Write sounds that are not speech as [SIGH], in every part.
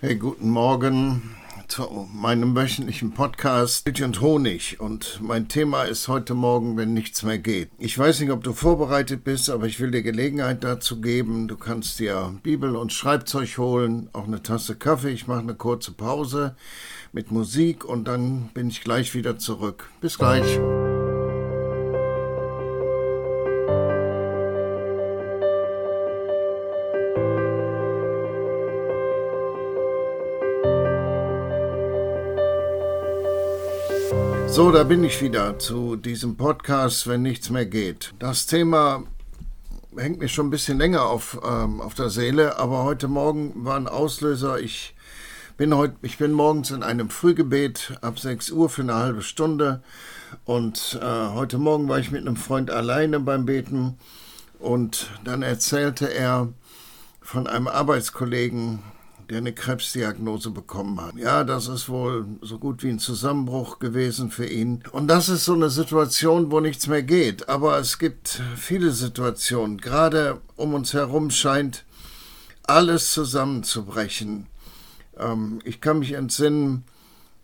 Hey, guten Morgen zu meinem wöchentlichen Podcast Milch und Honig. Und mein Thema ist heute Morgen, wenn nichts mehr geht. Ich weiß nicht, ob du vorbereitet bist, aber ich will dir Gelegenheit dazu geben. Du kannst dir Bibel und Schreibzeug holen, auch eine Tasse Kaffee. Ich mache eine kurze Pause mit Musik und dann bin ich gleich wieder zurück. Bis gleich. So, da bin ich wieder zu diesem Podcast, wenn nichts mehr geht. Das Thema hängt mir schon ein bisschen länger auf, ähm, auf der Seele, aber heute Morgen war ein Auslöser. Ich bin, heute, ich bin morgens in einem Frühgebet ab 6 Uhr für eine halbe Stunde und äh, heute Morgen war ich mit einem Freund alleine beim Beten und dann erzählte er von einem Arbeitskollegen, der eine Krebsdiagnose bekommen hat. Ja, das ist wohl so gut wie ein Zusammenbruch gewesen für ihn. Und das ist so eine Situation, wo nichts mehr geht. Aber es gibt viele Situationen. Gerade um uns herum scheint alles zusammenzubrechen. Ähm, ich kann mich entsinnen,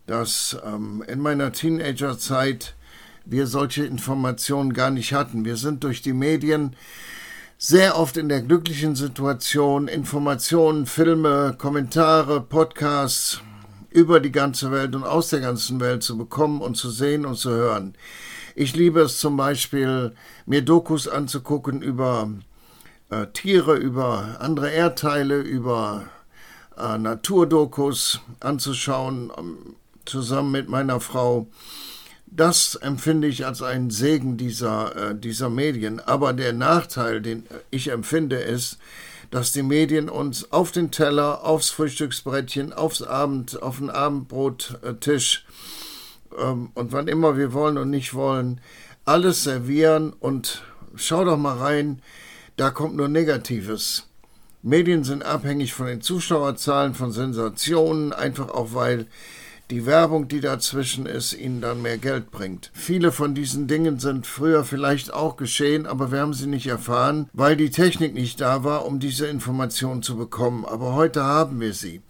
dass ähm, in meiner Teenagerzeit wir solche Informationen gar nicht hatten. Wir sind durch die Medien sehr oft in der glücklichen Situation, Informationen, Filme, Kommentare, Podcasts über die ganze Welt und aus der ganzen Welt zu bekommen und zu sehen und zu hören. Ich liebe es zum Beispiel, mir Dokus anzugucken über äh, Tiere, über andere Erdteile, über äh, Naturdokus anzuschauen, ähm, zusammen mit meiner Frau. Das empfinde ich als einen Segen dieser, äh, dieser Medien. Aber der Nachteil, den ich empfinde, ist, dass die Medien uns auf den Teller, aufs Frühstücksbrettchen, aufs Abend, auf den Abendbrottisch ähm, und wann immer wir wollen und nicht wollen, alles servieren und schau doch mal rein, da kommt nur Negatives. Medien sind abhängig von den Zuschauerzahlen, von Sensationen, einfach auch weil die Werbung, die dazwischen ist, ihnen dann mehr Geld bringt. Viele von diesen Dingen sind früher vielleicht auch geschehen, aber wir haben sie nicht erfahren, weil die Technik nicht da war, um diese Informationen zu bekommen. Aber heute haben wir sie.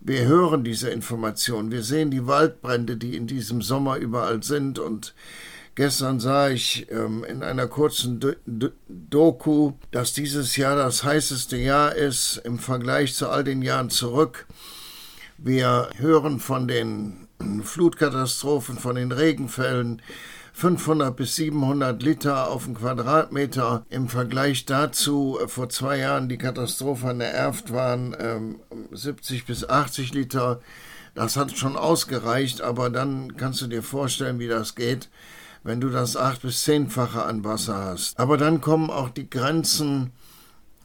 Wir hören diese Informationen, wir sehen die Waldbrände, die in diesem Sommer überall sind und Gestern sah ich ähm, in einer kurzen D D Doku, dass dieses Jahr das heißeste Jahr ist im Vergleich zu all den Jahren zurück. Wir hören von den Flutkatastrophen, von den Regenfällen. 500 bis 700 Liter auf den Quadratmeter. Im Vergleich dazu äh, vor zwei Jahren die Katastrophe an der Erft waren ähm, 70 bis 80 Liter. Das hat schon ausgereicht, aber dann kannst du dir vorstellen, wie das geht, wenn du das acht bis zehnfache an Wasser hast. Aber dann kommen auch die Grenzen.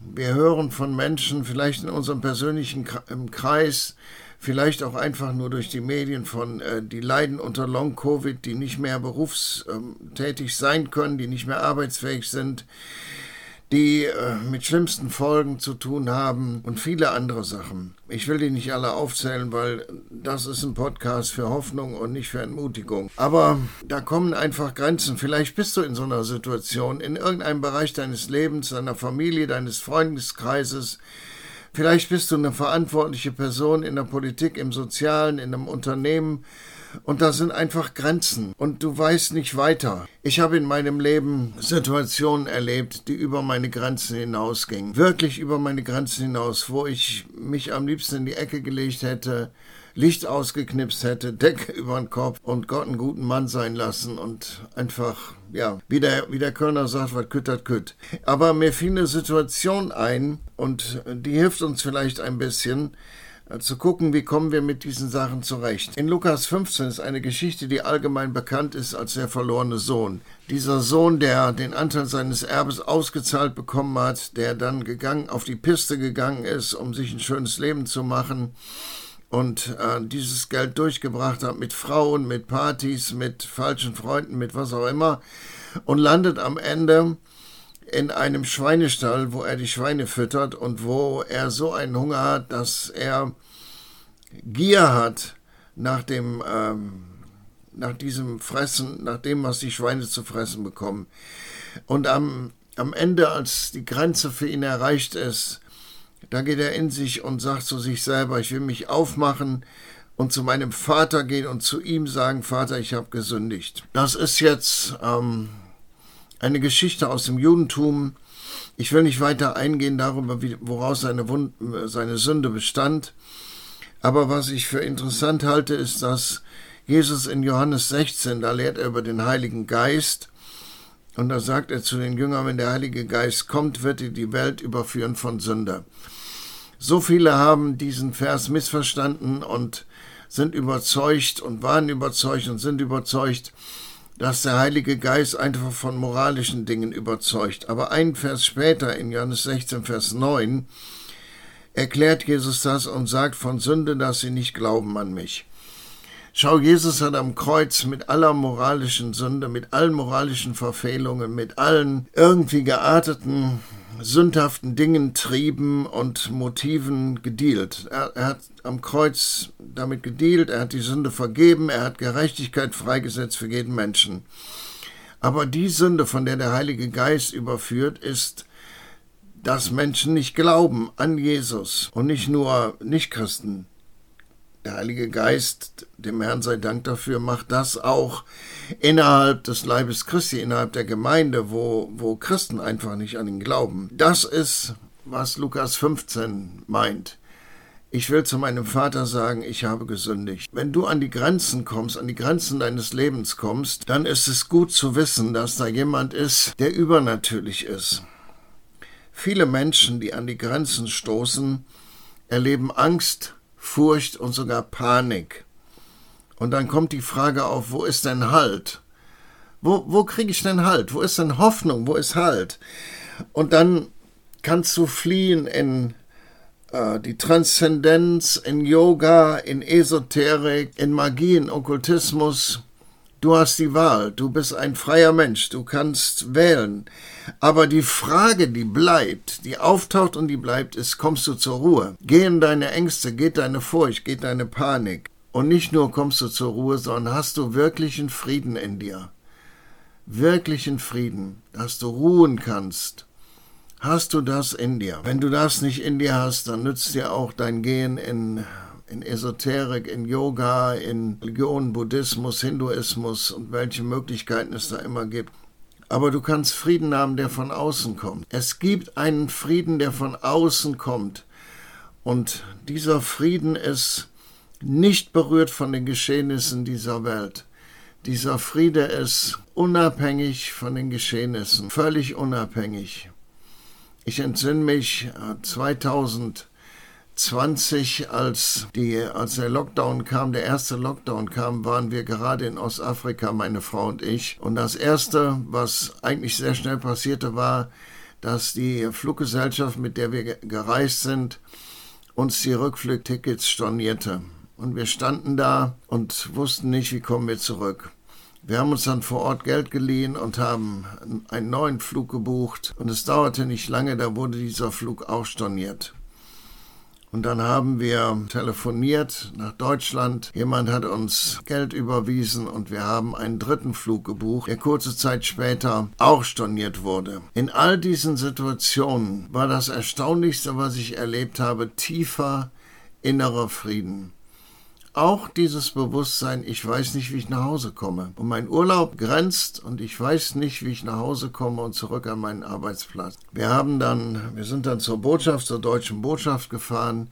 Wir hören von Menschen, vielleicht in unserem persönlichen Kreis, vielleicht auch einfach nur durch die Medien von, äh, die leiden unter Long-Covid, die nicht mehr berufstätig sein können, die nicht mehr arbeitsfähig sind, die äh, mit schlimmsten Folgen zu tun haben und viele andere Sachen. Ich will die nicht alle aufzählen, weil das ist ein Podcast für Hoffnung und nicht für Entmutigung. Aber da kommen einfach Grenzen. Vielleicht bist du in so einer Situation, in irgendeinem Bereich deines Lebens, deiner Familie, deines Freundeskreises, Vielleicht bist du eine verantwortliche Person in der Politik, im Sozialen, in einem Unternehmen und da sind einfach Grenzen und du weißt nicht weiter. Ich habe in meinem Leben Situationen erlebt, die über meine Grenzen hinausgingen. Wirklich über meine Grenzen hinaus, wo ich mich am liebsten in die Ecke gelegt hätte, Licht ausgeknipst hätte, [LAUGHS] Decke über den Kopf und Gott einen guten Mann sein lassen und einfach, ja, wie der, wie der Kölner sagt, was küttert kütt. Aber mir fiel eine Situation ein und die hilft uns vielleicht ein bisschen, äh, zu gucken, wie kommen wir mit diesen Sachen zurecht. In Lukas 15 ist eine Geschichte, die allgemein bekannt ist als der verlorene Sohn. Dieser Sohn, der den Anteil seines Erbes ausgezahlt bekommen hat, der dann gegangen, auf die Piste gegangen ist, um sich ein schönes Leben zu machen und äh, dieses Geld durchgebracht hat mit Frauen, mit Partys, mit falschen Freunden, mit was auch immer und landet am Ende in einem Schweinestall, wo er die Schweine füttert und wo er so einen Hunger hat, dass er Gier hat nach dem ähm, nach diesem Fressen, nach dem, was die Schweine zu fressen bekommen. Und am, am Ende, als die Grenze für ihn erreicht ist, Da geht er in sich und sagt zu sich selber, ich will mich aufmachen und zu meinem Vater gehen und zu ihm sagen, Vater, ich habe gesündigt. Das ist jetzt ähm, eine Geschichte aus dem Judentum. Ich will nicht weiter eingehen darüber, woraus seine, Wund seine Sünde bestand. Aber was ich für interessant halte, ist, dass Jesus in Johannes 16, da lehrt er über den Heiligen Geist. Und da sagt er zu den Jüngern, wenn der Heilige Geist kommt, wird er die Welt überführen von Sünder. So viele haben diesen Vers missverstanden und sind überzeugt und waren überzeugt und sind überzeugt, dass der Heilige Geist einfach von moralischen Dingen überzeugt. Aber ein Vers später, in Johannes 16, Vers 9, erklärt Jesus das und sagt von Sünde, dass sie nicht glauben an mich. Schau, Jesus hat am Kreuz mit aller moralischen Sünde, mit allen moralischen Verfehlungen, mit allen irgendwie gearteten, sündhaften Dingen, Trieben und Motiven gedealt. Er, er, hat am Kreuz damit gedealt, er hat die Sünde vergeben, er hat Gerechtigkeit freigesetzt für jeden Menschen. Aber die Sünde, von der der Heilige Geist überführt, ist dass Menschen nicht glauben an Jesus und nicht nur Nichtchristen. Der Heilige Geist, dem Herrn sei Dank dafür, macht das auch innerhalb des Leibes Christi, innerhalb der Gemeinde, wo, wo Christen einfach nicht an ihn glauben. Das ist, was Lukas 15 meint. Ich will zu meinem Vater sagen, ich habe gesündigt. Wenn du an die Grenzen kommst, an die Grenzen deines Lebens kommst, dann ist es gut zu wissen, dass da jemand ist, der übernatürlich ist. Viele Menschen, die an die Grenzen stoßen, erleben Angst, Furcht und sogar Panik. Und dann kommt die Frage auf, wo ist denn Halt? Wo, wo kriege ich denn Halt? Wo ist denn Hoffnung? Wo ist Halt? Und dann kannst du fliehen in äh, die Transzendenz, in Yoga, in Esoterik, in Magie, in Okkultismus. Du hast die Wahl, du bist ein freier Mensch, du kannst wählen. Aber die Frage, die bleibt, die auftaucht und die bleibt, ist, kommst du zur Ruhe? Gehen deine Ängste, geht deine Furcht, geht deine Panik? Und nicht nur kommst du zur Ruhe, sondern hast du wirklichen Frieden in dir. Wirklichen Frieden, dass du ruhen kannst. Hast du das in dir? Wenn du das nicht in dir hast, dann nützt dir auch dein Gehen in in Esoterik, in Yoga, in Religion, Buddhismus, Hinduismus und welche Möglichkeiten es da immer gibt. Aber du kannst Frieden haben, der von außen kommt. Es gibt einen Frieden, der von außen kommt. Und dieser Frieden ist nicht berührt von den Geschehnissen dieser Welt. Dieser Friede ist unabhängig von den Geschehnissen, völlig unabhängig. Ich entsinne mich 2000 äh, 20, als, die, als der Lockdown kam, der erste Lockdown kam, waren wir gerade in Ostafrika, meine Frau und ich. Und das Erste, was eigentlich sehr schnell passierte, war, dass die Fluggesellschaft, mit der wir gereist sind, uns die Rückflugtickets stornierte. Und wir standen da und wussten nicht, wie kommen wir zurück. Wir haben uns dann vor Ort Geld geliehen und haben einen neuen Flug gebucht. Und es dauerte nicht lange, da wurde dieser Flug auch storniert. Und dann haben wir telefoniert nach Deutschland. Jemand hat uns Geld überwiesen und wir haben einen dritten Flug gebucht, der kurze Zeit später auch storniert wurde. In all diesen Situationen war das Erstaunlichste, was ich erlebt habe, tiefer innerer Frieden auch dieses Bewusstsein, ich weiß nicht, wie ich nach Hause komme. Und mein Urlaub grenzt und ich weiß nicht, wie ich nach Hause komme und zurück an meinen Arbeitsplatz. Wir haben dann, wir sind dann zur Botschaft, zur deutschen Botschaft gefahren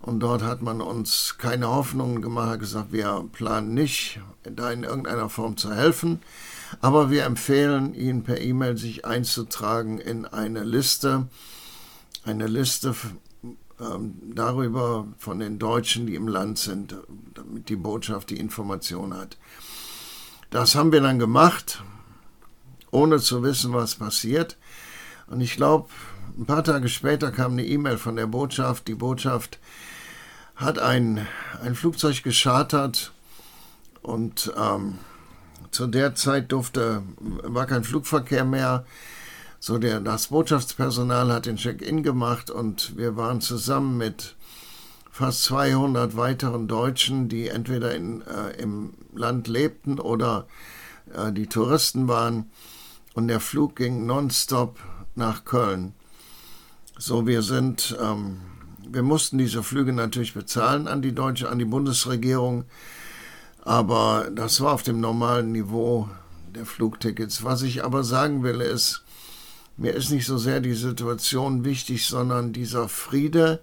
und dort hat man uns keine Hoffnungen gemacht, hat gesagt, wir planen nicht, da in irgendeiner Form zu helfen. Aber wir empfehlen Ihnen per E-Mail sich einzutragen in eine Liste, eine Liste darüber von den Deutschen, die im Land sind, damit die Botschaft die Information hat. Das haben wir dann gemacht, ohne zu wissen, was passiert. Und ich glaube, ein paar Tage später kam eine E-Mail von der Botschaft. Die Botschaft hat ein, ein Flugzeug geschartert und ähm, zu der Zeit durfte, war kein Flugverkehr mehr. So, der, das Botschaftspersonal hat den Check-in gemacht und wir waren zusammen mit fast 200 weiteren Deutschen, die entweder in, äh, im Land lebten oder äh, die Touristen waren. Und der Flug ging nonstop nach Köln. So, wir sind, ähm, wir mussten diese Flüge natürlich bezahlen an die deutsche, an die Bundesregierung, aber das war auf dem normalen Niveau der Flugtickets. Was ich aber sagen will, ist, mir ist nicht so sehr die Situation wichtig, sondern dieser Friede,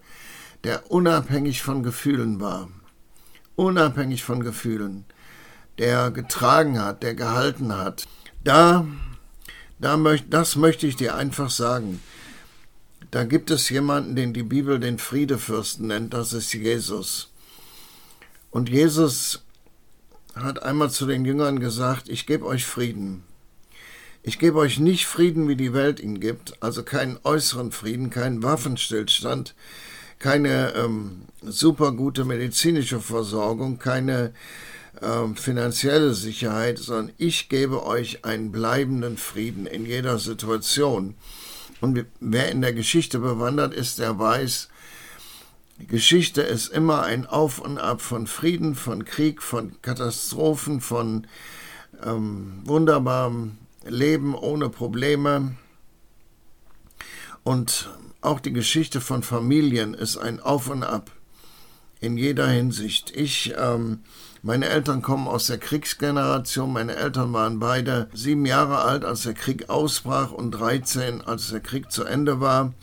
der unabhängig von Gefühlen war. Unabhängig von Gefühlen. Der getragen hat, der gehalten hat. Da, da möcht, das möchte ich dir einfach sagen. Da gibt es jemanden, den die Bibel den Friedefürsten nennt, das ist Jesus. Und Jesus hat einmal zu den Jüngern gesagt, ich gebe euch Frieden. Ich gebe euch nicht Frieden, wie die Welt ihn gibt, also keinen äußeren Frieden, keinen Waffenstillstand, keine ähm, super gute medizinische Versorgung, keine ähm, finanzielle Sicherheit, sondern ich gebe euch einen bleibenden Frieden in jeder Situation. Und wer in der Geschichte bewandert ist, der weiß, Geschichte ist immer ein Auf und Ab von Frieden, von Krieg, von Katastrophen, von ähm, wunderbarem Leben ohne Probleme. Und auch die Geschichte von Familien ist ein Auf und Ab in jeder Hinsicht. Ich, ähm, meine Eltern kommen aus der Kriegsgeneration. Meine Eltern waren beide sieben Jahre alt, als der Krieg ausbrach und 13, als der Krieg zu Ende war.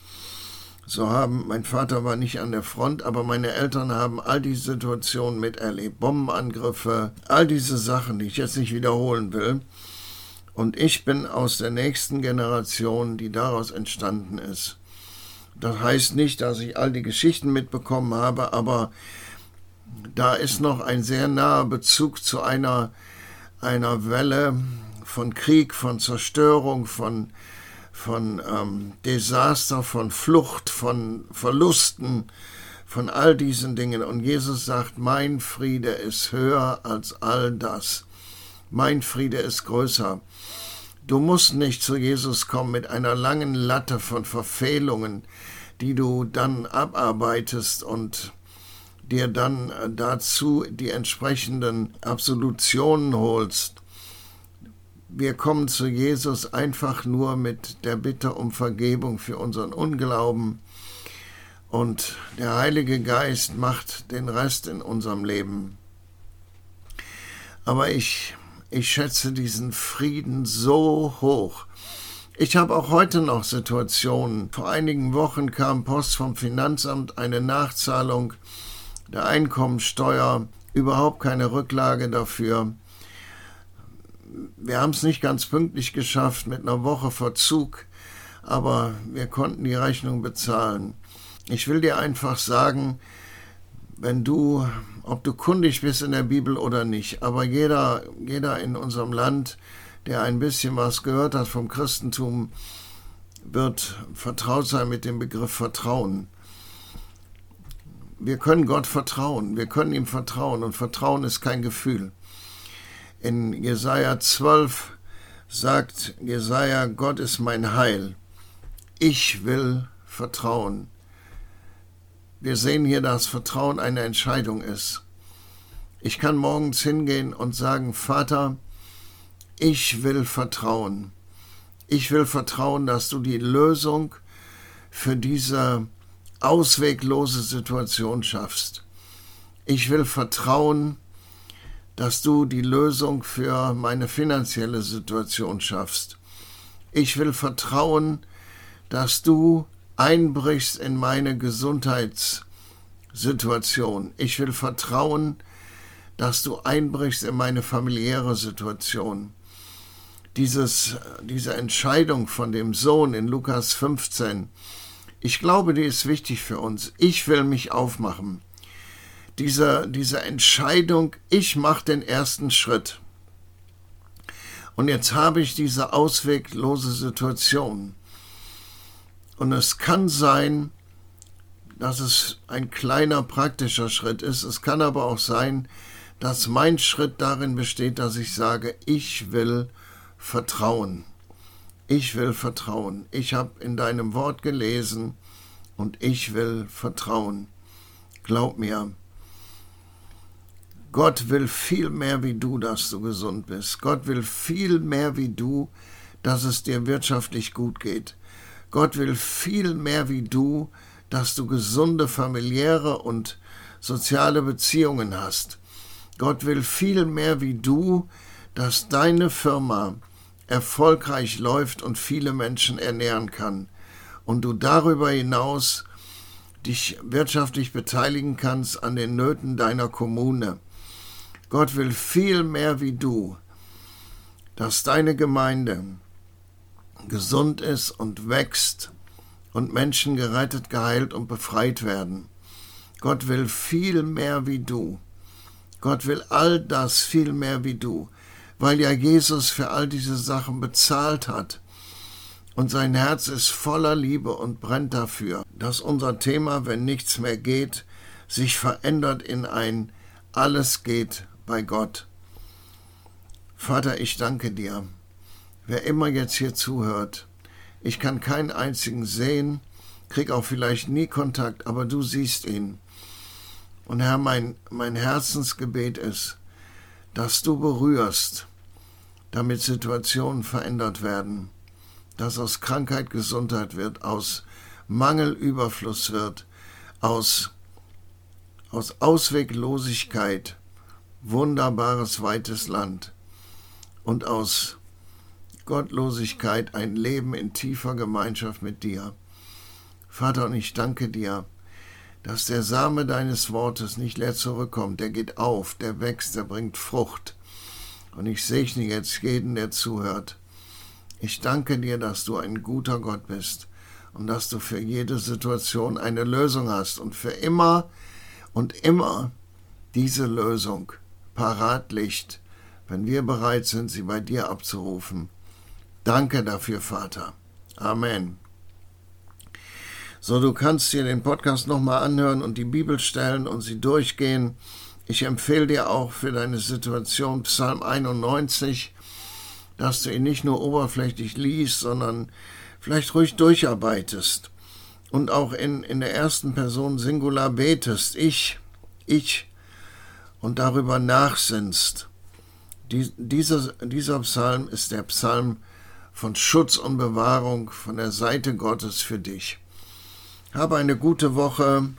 So haben, mein Vater war nicht an der Front, aber meine Eltern haben all diese Situationen miterlebt. Bombenangriffe, all diese Sachen, die ich jetzt nicht wiederholen will. Und ich bin aus der nächsten Generation, die daraus entstanden ist. Das heißt nicht, dass ich all die Geschichten mitbekommen habe, aber da ist noch ein sehr naher Bezug zu einer, einer Welle von Krieg, von Zerstörung, von von ähm, Desaster, von Flucht, von Verlusten, von all diesen Dingen. Und Jesus sagt, mein Friede ist höher als all das. Mein Friede ist größer. Du musst nicht zu Jesus kommen mit einer langen Latte von Verfehlungen, die du dann abarbeitest und dir dann dazu die entsprechenden Absolutionen holst. Wir kommen zu Jesus einfach nur mit der Bitte um Vergebung für unseren Unglauben und der Heilige Geist macht den Rest in unserem Leben. Aber ich, ich schätze diesen Frieden so hoch. Ich habe auch heute noch Situationen. Vor einigen Wochen kam Post vom Finanzamt eine Nachzahlung der Einkommensteuer, überhaupt keine Rücklage dafür wir haben es nicht ganz pünktlich geschafft mit einer Woche Verzug, aber wir konnten die Rechnung bezahlen. Ich will dir einfach sagen, wenn du, ob du kundig bist in der Bibel oder nicht, aber jeder, jeder in unserem Land, der ein bisschen was gehört hat vom Christentum, wird vertraut sein mit dem Begriff Vertrauen. Wir können Gott vertrauen, wir können ihm vertrauen und Vertrauen ist kein Gefühl. In Jesaja 12 sagt Jesaja: Gott ist mein Heil. Ich will vertrauen. Wir sehen hier, dass Vertrauen eine Entscheidung ist. Ich kann morgens hingehen und sagen: Vater, ich will vertrauen. Ich will vertrauen, dass du die Lösung für diese ausweglose Situation schaffst. Ich will vertrauen, dass du die Lösung für meine finanzielle Situation schaffst. Ich will vertrauen, dass du einbrichst in meine Gesundheitssituation. Ich will vertrauen, dass du einbrichst in meine familiäre Situation. Dieses, diese Entscheidung von dem Sohn in Lukas 15, ich glaube, die ist wichtig für uns. Ich will mich aufmachen dieser, diese Entscheidung, ich mache den ersten Schritt. Und jetzt habe ich diese ausweglose Situation. Und es kann sein, dass es ein kleiner praktischer Schritt ist. Es kann aber auch sein, dass mein Schritt darin besteht, dass ich sage, ich will vertrauen. Ich will vertrauen. Ich habe in deinem Wort gelesen und ich will vertrauen. Glaub mir, Gott will viel mehr wie du, dass du gesund bist. Gott will viel mehr wie du, dass es dir wirtschaftlich gut geht. Gott will viel mehr wie du, dass du gesunde familiäre und soziale Beziehungen hast. Gott will viel mehr wie du, dass deine Firma erfolgreich läuft und viele Menschen ernähren kann und du darüber hinaus dich wirtschaftlich beteiligen kannst an den Nöten deiner Kommune. Gott will viel mehr wie du, dass deine Gemeinde gesund ist und wächst und Menschen gerettet, geheilt und befreit werden. Gott will viel mehr wie du. Gott will all das viel mehr wie du, weil ja Jesus für all diese Sachen bezahlt hat. Und sein Herz ist voller Liebe und brennt dafür, dass unser Thema, wenn nichts mehr geht, sich verändert in ein Alles geht bei Gott. Vater, ich danke dir. Wer immer jetzt hier zuhört, ich kann keinen einzigen sehen, krieg auch vielleicht nie Kontakt, aber du siehst ihn. Und Herr, mein, mein Herzensgebet ist, dass du berührst, damit Situationen verändert werden, dass aus Krankheit Gesundheit wird, aus Mangel Überfluss wird, aus, aus Ausweglosigkeit wunderbares weites Land und aus Gottlosigkeit ein Leben in tiefer Gemeinschaft mit dir. Vater, und ich danke dir, dass der Same deines Wortes nicht leer zurückkommt, der geht auf, der wächst, der bringt Frucht. Und ich segne jetzt jeden, der zuhört. Ich danke dir, dass du ein guter Gott bist und dass du für jede Situation eine Lösung hast und für immer und immer diese Lösung parat liegt, wenn wir bereit sind, sie bei dir abzurufen. Danke dafür, Vater. Amen. So, du kannst dir den Podcast nochmal anhören und die Bibel stellen und sie durchgehen. Ich empfehle dir auch für deine Situation Psalm 91, dass du ihn nicht nur oberflächlich liest, sondern vielleicht ruhig durcharbeitest und auch in, in der ersten Person Singular betest. Ich, ich und darüber nachsinnst. Die, dieser, dieser Psalm ist der Psalm von Schutz und Bewahrung von der Seite Gottes für dich. Habe eine gute Woche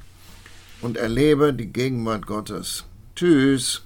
und erlebe die Gegenwart Gottes. Tschüss.